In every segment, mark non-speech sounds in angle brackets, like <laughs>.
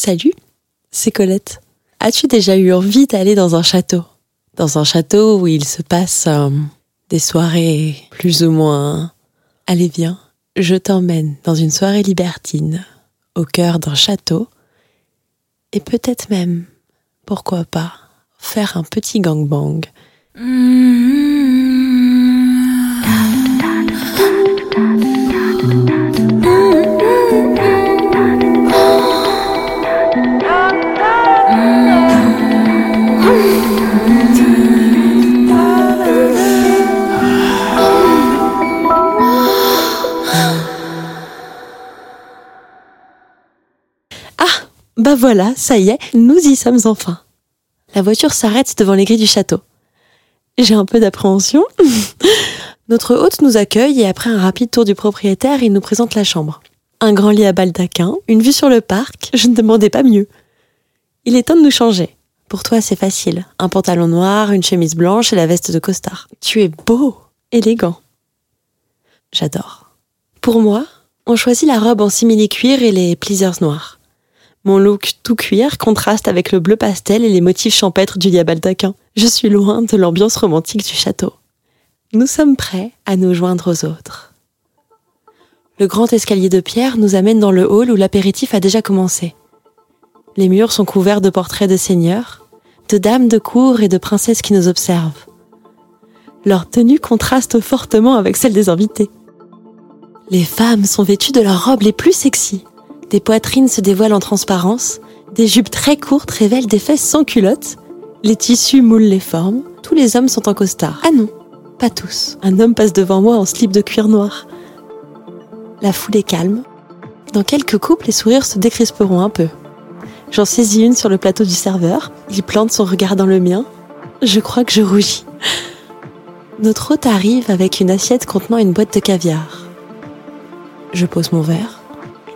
Salut, c'est Colette. As-tu déjà eu envie d'aller dans un château? Dans un château où il se passe euh, des soirées plus ou moins... Allez viens, je t'emmène dans une soirée libertine au cœur d'un château et peut-être même, pourquoi pas, faire un petit gangbang. Ah, bah voilà, ça y est, nous y sommes enfin. La voiture s'arrête devant les grilles du château. J'ai un peu d'appréhension. <laughs> Notre hôte nous accueille et après un rapide tour du propriétaire, il nous présente la chambre. Un grand lit à baldaquin, une vue sur le parc, je ne demandais pas mieux. Il est temps de nous changer. Pour toi, c'est facile. Un pantalon noir, une chemise blanche et la veste de costard. Tu es beau, élégant. J'adore. Pour moi, on choisit la robe en simili-cuir et les pleasers noirs. Mon look tout cuir contraste avec le bleu pastel et les motifs champêtres du baldaquin. Je suis loin de l'ambiance romantique du château. Nous sommes prêts à nous joindre aux autres. Le grand escalier de pierre nous amène dans le hall où l'apéritif a déjà commencé. Les murs sont couverts de portraits de seigneurs, de dames de cour et de princesses qui nous observent. Leur tenue contraste fortement avec celle des invités. Les femmes sont vêtues de leurs robes les plus sexy. Des poitrines se dévoilent en transparence, des jupes très courtes révèlent des fesses sans culottes, les tissus moulent les formes, tous les hommes sont en costard. Ah non, pas tous. Un homme passe devant moi en slip de cuir noir. La foule est calme. Dans quelques couples, les sourires se décrisperont un peu. J'en saisis une sur le plateau du serveur. Il plante son regard dans le mien. Je crois que je rougis. Notre hôte arrive avec une assiette contenant une boîte de caviar. Je pose mon verre.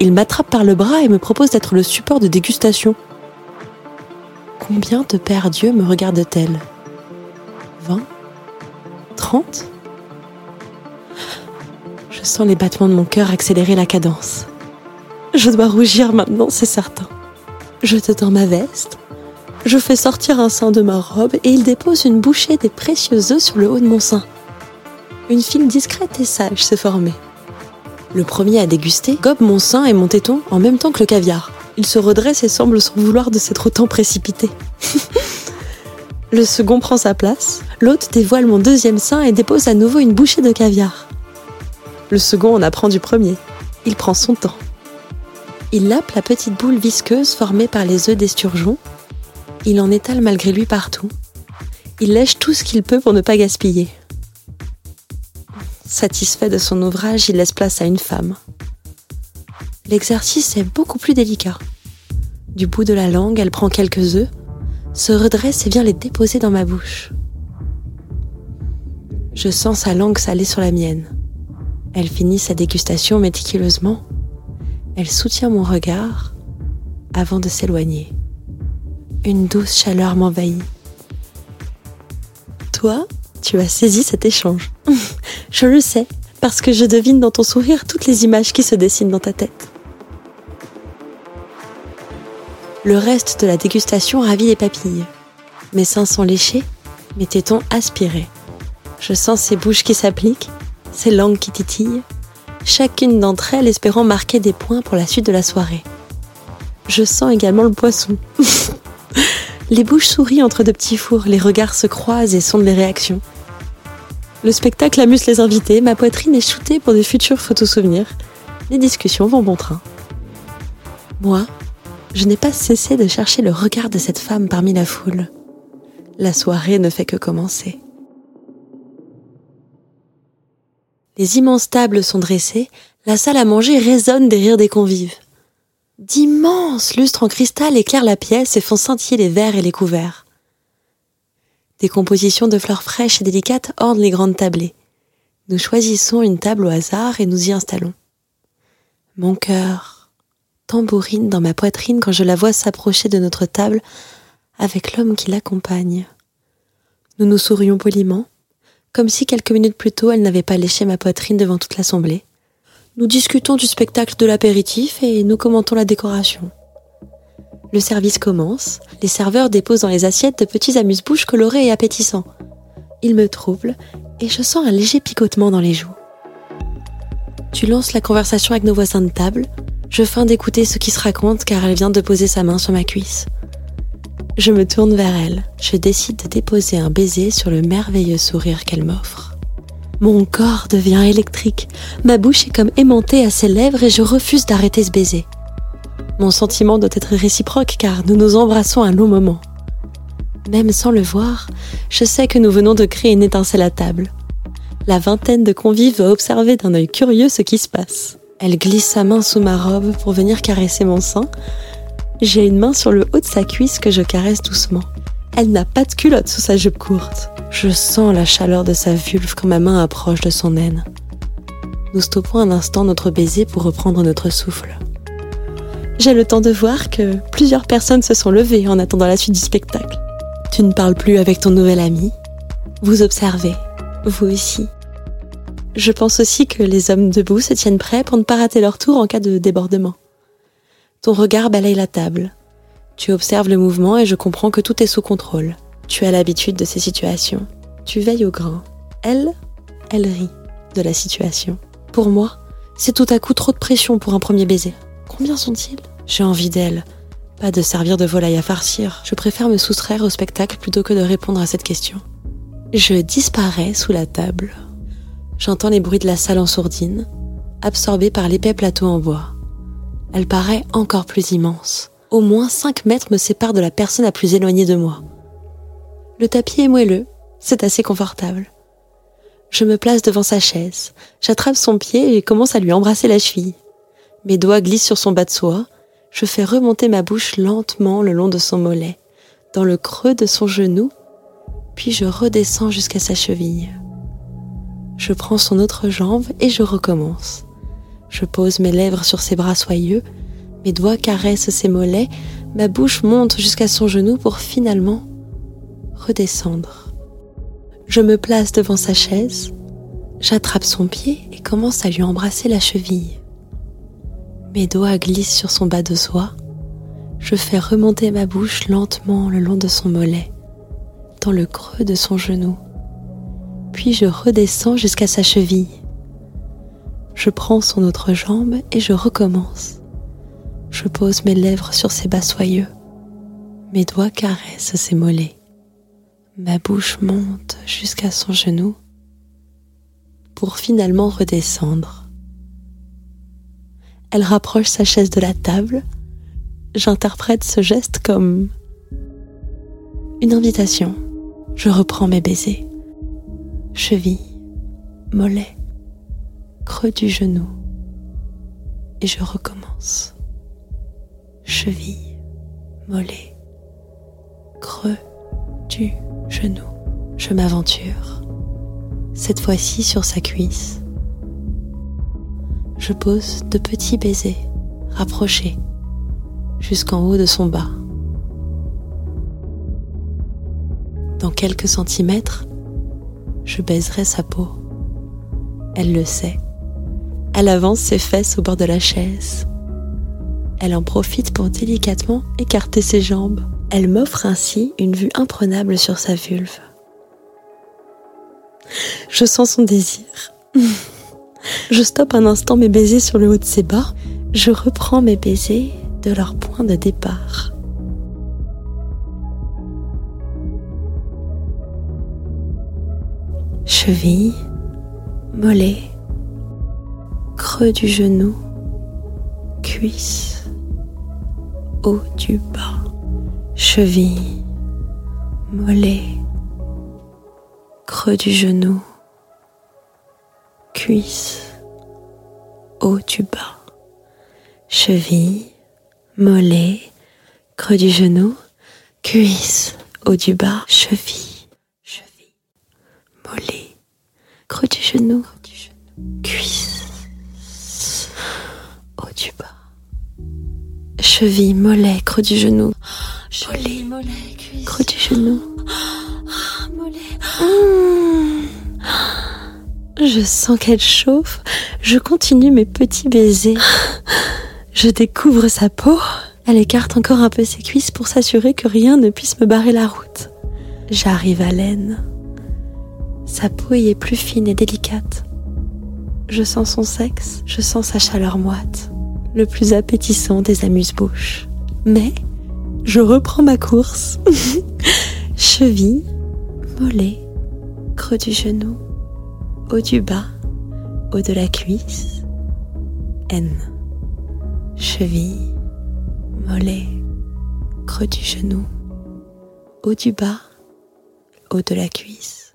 Il m'attrape par le bras et me propose d'être le support de dégustation. Combien de pères Dieu me regardent-elles 20 30 Je sens les battements de mon cœur accélérer la cadence. Je dois rougir maintenant, c'est certain. Je te tends ma veste. Je fais sortir un sein de ma robe et il dépose une bouchée des précieux œufs sur le haut de mon sein. Une file discrète et sage s'est formée. Le premier à déguster gobe mon sein et mon téton en même temps que le caviar. Il se redresse et semble s'en vouloir de s'être autant précipité. <laughs> le second prend sa place, l'autre dévoile mon deuxième sein et dépose à nouveau une bouchée de caviar. Le second en apprend du premier. Il prend son temps. Il lappe la petite boule visqueuse formée par les œufs d'esturgeon. Il en étale malgré lui partout. Il lèche tout ce qu'il peut pour ne pas gaspiller. Satisfait de son ouvrage, il laisse place à une femme. L'exercice est beaucoup plus délicat. Du bout de la langue, elle prend quelques œufs, se redresse et vient les déposer dans ma bouche. Je sens sa langue salée sur la mienne. Elle finit sa dégustation méticuleusement. Elle soutient mon regard avant de s'éloigner. Une douce chaleur m'envahit. Toi, tu as saisi cet échange. <laughs> je le sais, parce que je devine dans ton sourire toutes les images qui se dessinent dans ta tête. Le reste de la dégustation ravit les papilles. Mes seins sont léchés, mes tétons aspirés. Je sens ces bouches qui s'appliquent, ces langues qui titillent, chacune d'entre elles espérant marquer des points pour la suite de la soirée. Je sens également le poisson. <laughs> les bouches sourient entre de petits fours, les regards se croisent et sondent les réactions. Le spectacle amuse les invités, ma poitrine est shootée pour de futurs photos souvenirs. Les discussions vont bon train. Moi, je n'ai pas cessé de chercher le regard de cette femme parmi la foule. La soirée ne fait que commencer. Les immenses tables sont dressées, La salle à manger résonne des rires des convives. D'immenses lustres en cristal éclairent la pièce et font scintiller les verres et les couverts. Des compositions de fleurs fraîches et délicates ornent les grandes tablées. Nous choisissons une table au hasard et nous y installons. Mon cœur tambourine dans ma poitrine quand je la vois s'approcher de notre table avec l'homme qui l'accompagne. Nous nous sourions poliment, comme si quelques minutes plus tôt elle n'avait pas léché ma poitrine devant toute l'assemblée. Nous discutons du spectacle de l'apéritif et nous commentons la décoration. Le service commence, les serveurs déposent dans les assiettes de petits amuse-bouches colorés et appétissants. Ils me troublent et je sens un léger picotement dans les joues. Tu lances la conversation avec nos voisins de table. Je feins d'écouter ce qui se raconte car elle vient de poser sa main sur ma cuisse. Je me tourne vers elle. Je décide de déposer un baiser sur le merveilleux sourire qu'elle m'offre. Mon corps devient électrique, ma bouche est comme aimantée à ses lèvres et je refuse d'arrêter ce baiser. Mon sentiment doit être réciproque car nous nous embrassons un long moment. Même sans le voir, je sais que nous venons de créer une étincelle à table. La vingtaine de convives va observer d'un œil curieux ce qui se passe. Elle glisse sa main sous ma robe pour venir caresser mon sein. J'ai une main sur le haut de sa cuisse que je caresse doucement. Elle n'a pas de culotte sous sa jupe courte. Je sens la chaleur de sa vulve quand ma main approche de son aine. Nous stoppons un instant notre baiser pour reprendre notre souffle. J'ai le temps de voir que plusieurs personnes se sont levées en attendant la suite du spectacle. Tu ne parles plus avec ton nouvel ami. Vous observez, vous aussi. Je pense aussi que les hommes debout se tiennent prêts pour ne pas rater leur tour en cas de débordement. Ton regard balaye la table. Tu observes le mouvement et je comprends que tout est sous contrôle. Tu as l'habitude de ces situations. Tu veilles au grain. Elle, elle rit de la situation. Pour moi, c'est tout à coup trop de pression pour un premier baiser. Combien sont-ils? J'ai envie d'elle. Pas de servir de volaille à farcir. Je préfère me soustraire au spectacle plutôt que de répondre à cette question. Je disparais sous la table. J'entends les bruits de la salle en sourdine, absorbée par l'épais plateau en bois. Elle paraît encore plus immense. Au moins 5 mètres me séparent de la personne la plus éloignée de moi. Le tapis est moelleux, c'est assez confortable. Je me place devant sa chaise, j'attrape son pied et commence à lui embrasser la cheville. Mes doigts glissent sur son bas de soie, je fais remonter ma bouche lentement le long de son mollet, dans le creux de son genou, puis je redescends jusqu'à sa cheville. Je prends son autre jambe et je recommence. Je pose mes lèvres sur ses bras soyeux, mes doigts caressent ses mollets, ma bouche monte jusqu'à son genou pour finalement redescendre. Je me place devant sa chaise, j'attrape son pied et commence à lui embrasser la cheville. Mes doigts glissent sur son bas de soie. Je fais remonter ma bouche lentement le long de son mollet, dans le creux de son genou. Puis je redescends jusqu'à sa cheville. Je prends son autre jambe et je recommence. Je pose mes lèvres sur ses bas soyeux. Mes doigts caressent ses mollets. Ma bouche monte jusqu'à son genou pour finalement redescendre. Elle rapproche sa chaise de la table. J'interprète ce geste comme une invitation. Je reprends mes baisers. Cheville, mollet, creux du genou. Et je recommence. Cheville, mollet, creux du genou. Je m'aventure. Cette fois-ci sur sa cuisse je pose de petits baisers rapprochés jusqu'en haut de son bas. Dans quelques centimètres, je baiserai sa peau. Elle le sait. Elle avance ses fesses au bord de la chaise. Elle en profite pour délicatement écarter ses jambes. Elle m'offre ainsi une vue imprenable sur sa vulve. Je sens son désir. <laughs> Je stoppe un instant mes baisers sur le haut de ses bas. Je reprends mes baisers de leur point de départ. Cheville, mollet, creux du genou, cuisse, haut du bas, cheville, mollet, creux du genou, cuisse, haut du bas. Cheville, mollet, creux du genou, cuisse, haut du bas, cheville, cheville, mollet, creux du genou, cuisse, haut du bas. Cheville, mollet, creux du genou, mollet, creux du genou. Mmh. Je sens qu'elle chauffe. Je continue mes petits baisers. Je découvre sa peau. Elle écarte encore un peu ses cuisses pour s'assurer que rien ne puisse me barrer la route. J'arrive à l'aine. Sa peau y est plus fine et délicate. Je sens son sexe, je sens sa chaleur moite, le plus appétissant des amuse-bouches. Mais je reprends ma course. <laughs> Cheville, mollet, creux du genou, haut du bas, haut de la cuisse, N. Cheville, mollet, creux du genou, haut du bas, haut de la cuisse,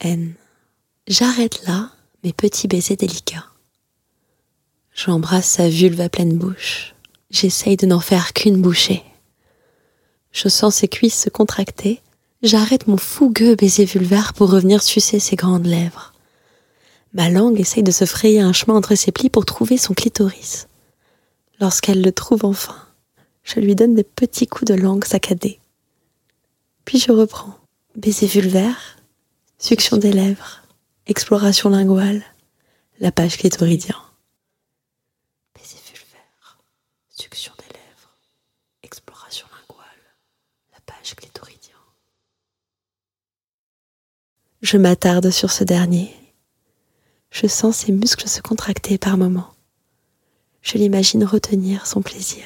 N. J'arrête là mes petits baisers délicats. J'embrasse sa vulve à pleine bouche. J'essaye de n'en faire qu'une bouchée. Je sens ses cuisses se contracter. J'arrête mon fougueux baiser vulvaire pour revenir sucer ses grandes lèvres. Ma langue essaye de se frayer un chemin entre ses plis pour trouver son clitoris. Lorsqu'elle le trouve enfin, je lui donne des petits coups de langue saccadés. Puis je reprends. Baiser vulvaire, succion des lèvres, exploration linguale, la page clitoridien. Baiser vulvaire, succion des lèvres, exploration linguale, la page clitoridien. Je m'attarde sur ce dernier. Je sens ses muscles se contracter par moments. Je l'imagine retenir son plaisir.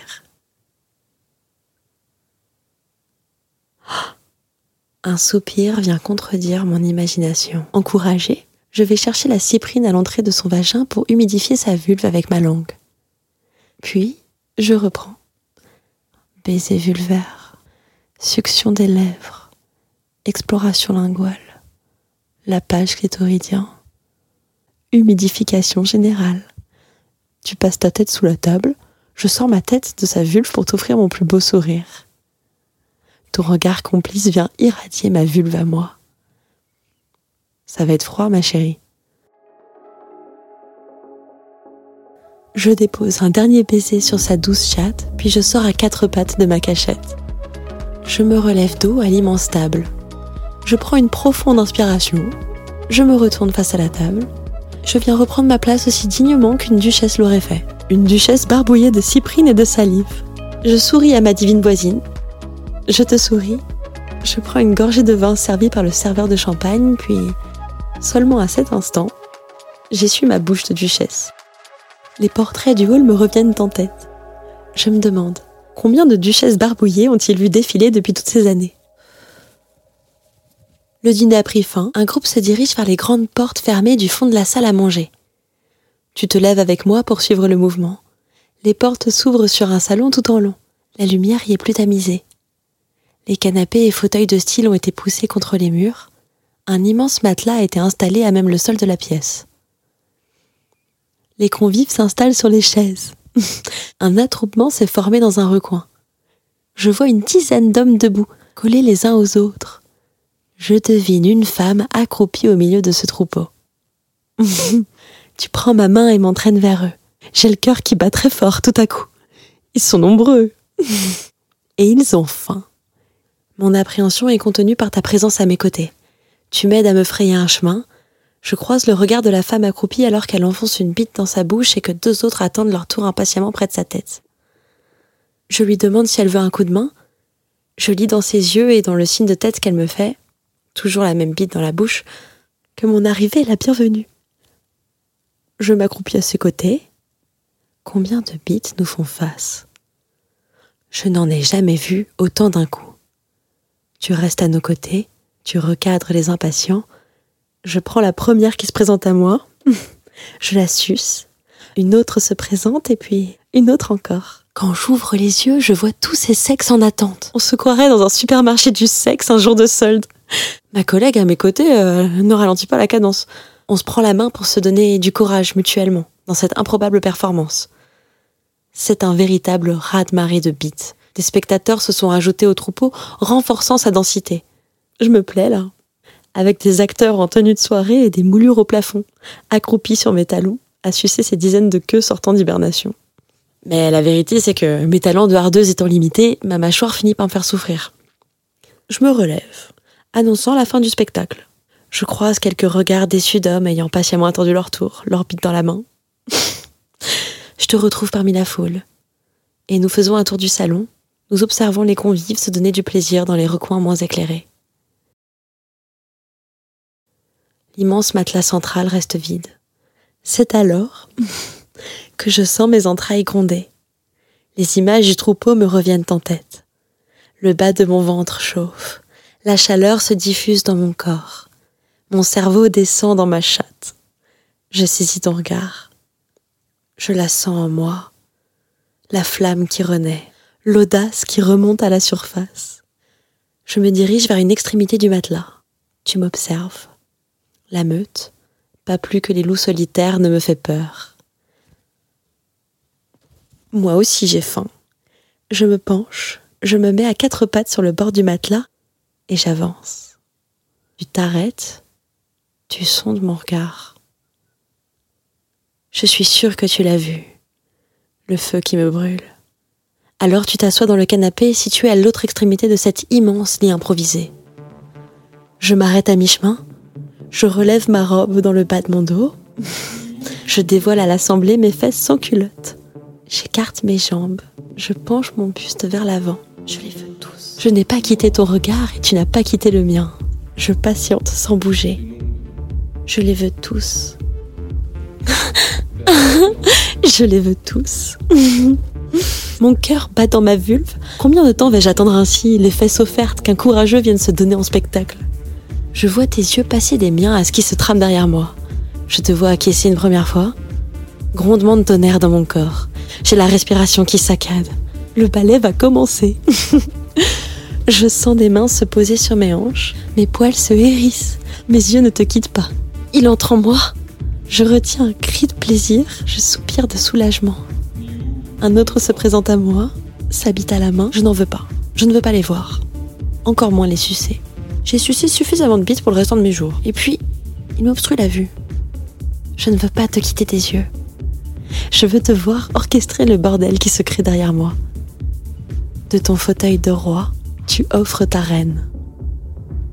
<gasps> Un soupir vient contredire mon imagination. Encouragée, je vais chercher la cyprine à l'entrée de son vagin pour humidifier sa vulve avec ma langue. Puis, je reprends. Baiser vulvaire, succion des lèvres, exploration linguale, la page clitoridien, humidification générale. Tu passes ta tête sous la table, je sors ma tête de sa vulve pour t'offrir mon plus beau sourire. Ton regard complice vient irradier ma vulve à moi. Ça va être froid, ma chérie. Je dépose un dernier baiser sur sa douce chatte, puis je sors à quatre pattes de ma cachette. Je me relève d'eau à l'immense table. Je prends une profonde inspiration. Je me retourne face à la table. Je viens reprendre ma place aussi dignement qu'une duchesse l'aurait fait. Une duchesse barbouillée de cyprine et de salive. Je souris à ma divine voisine. Je te souris. Je prends une gorgée de vin servi par le serveur de champagne, puis, seulement à cet instant, j'essuie ma bouche de duchesse. Les portraits du hall me reviennent en tête. Je me demande, combien de duchesses barbouillées ont-ils vu défiler depuis toutes ces années? Le dîner a pris fin, un groupe se dirige vers les grandes portes fermées du fond de la salle à manger. Tu te lèves avec moi pour suivre le mouvement. Les portes s'ouvrent sur un salon tout en long. La lumière y est plus tamisée. Les canapés et fauteuils de style ont été poussés contre les murs. Un immense matelas a été installé à même le sol de la pièce. Les convives s'installent sur les chaises. <laughs> un attroupement s'est formé dans un recoin. Je vois une dizaine d'hommes debout, collés les uns aux autres. Je devine une femme accroupie au milieu de ce troupeau. <laughs> tu prends ma main et m'entraînes vers eux. J'ai le cœur qui bat très fort tout à coup. Ils sont nombreux. <laughs> et ils ont faim. Mon appréhension est contenue par ta présence à mes côtés. Tu m'aides à me frayer un chemin. Je croise le regard de la femme accroupie alors qu'elle enfonce une bite dans sa bouche et que deux autres attendent leur tour impatiemment près de sa tête. Je lui demande si elle veut un coup de main. Je lis dans ses yeux et dans le signe de tête qu'elle me fait, toujours la même bite dans la bouche, que mon arrivée est la bienvenue. Je m'accroupis à ses côtés. Combien de bites nous font face? Je n'en ai jamais vu autant d'un coup. Tu restes à nos côtés, tu recadres les impatients. Je prends la première qui se présente à moi, <laughs> je la suce, une autre se présente et puis une autre encore. Quand j'ouvre les yeux, je vois tous ces sexes en attente. On se croirait dans un supermarché du sexe un jour de solde. Ma collègue à mes côtés euh, ne ralentit pas la cadence. On se prend la main pour se donner du courage mutuellement dans cette improbable performance. C'est un véritable raz-de-marée de beats. Des spectateurs se sont ajoutés au troupeau, renforçant sa densité. Je me plais là. Avec des acteurs en tenue de soirée et des moulures au plafond, accroupis sur mes talons, à sucer ces dizaines de queues sortant d'hibernation. Mais la vérité, c'est que mes talents de hardeuse étant limités, ma mâchoire finit par me faire souffrir. Je me relève, annonçant la fin du spectacle. Je croise quelques regards déçus d'hommes ayant patiemment attendu leur tour, leur bite dans la main. <laughs> je te retrouve parmi la foule. Et nous faisons un tour du salon, nous observons les convives se donner du plaisir dans les recoins moins éclairés. L'immense matelas central reste vide. C'est alors <laughs> que je sens mes entrailles gronder. Les images du troupeau me reviennent en tête. Le bas de mon ventre chauffe. La chaleur se diffuse dans mon corps. Mon cerveau descend dans ma chatte. Je saisis ton regard. Je la sens en moi. La flamme qui renaît. L'audace qui remonte à la surface. Je me dirige vers une extrémité du matelas. Tu m'observes. La meute, pas plus que les loups solitaires, ne me fait peur. Moi aussi j'ai faim. Je me penche, je me mets à quatre pattes sur le bord du matelas et j'avance. Tu t'arrêtes, tu sondes mon regard. Je suis sûre que tu l'as vu, le feu qui me brûle. Alors tu t'assois dans le canapé situé à l'autre extrémité de cet immense lit improvisé. Je m'arrête à mi-chemin, je relève ma robe dans le bas de mon dos, <laughs> je dévoile à l'assemblée mes fesses sans culotte. J'écarte mes jambes, je penche mon buste vers l'avant. Je les veux tous. Je n'ai pas quitté ton regard et tu n'as pas quitté le mien. Je patiente sans bouger. Je les veux tous. <laughs> je les veux tous. <laughs> Mon cœur bat dans ma vulve. Combien de temps vais-je attendre ainsi, les fesses offertes qu'un courageux vienne se donner en spectacle? Je vois tes yeux passer des miens à ce qui se trame derrière moi. Je te vois acquiescer une première fois. Grondement de tonnerre dans mon corps. J'ai la respiration qui saccade. Le ballet va commencer. <laughs> je sens des mains se poser sur mes hanches. Mes poils se hérissent. Mes yeux ne te quittent pas. Il entre en moi. Je retiens un cri de plaisir. Je soupire de soulagement. Un autre se présente à moi, s'habite à la main. Je n'en veux pas. Je ne veux pas les voir. Encore moins les sucer. J'ai sucé suffisamment de bites pour le restant de mes jours. Et puis, il m'obstrue la vue. Je ne veux pas te quitter des yeux. Je veux te voir orchestrer le bordel qui se crée derrière moi. De ton fauteuil de roi, tu offres ta reine.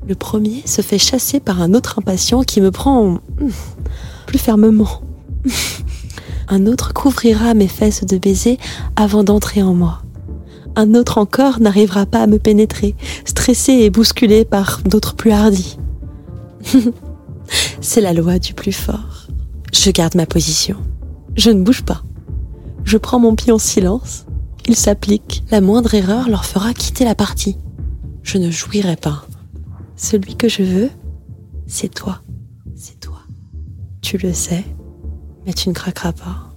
Le premier se fait chasser par un autre impatient qui me prend <laughs> plus fermement. <laughs> Un autre couvrira mes fesses de baisers avant d'entrer en moi. Un autre encore n'arrivera pas à me pénétrer, stressé et bousculé par d'autres plus hardis. <laughs> C'est la loi du plus fort. Je garde ma position. Je ne bouge pas. Je prends mon pied en silence. Il s'applique. La moindre erreur leur fera quitter la partie. Je ne jouirai pas. Celui que je veux, c'est toi. C'est toi. Tu le sais, mais tu ne craqueras pas.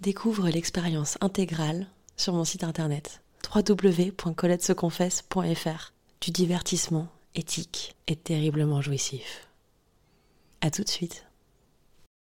Découvre l'expérience intégrale sur mon site internet www.coletteseconfesse.fr du divertissement éthique et terriblement jouissif. À tout de suite.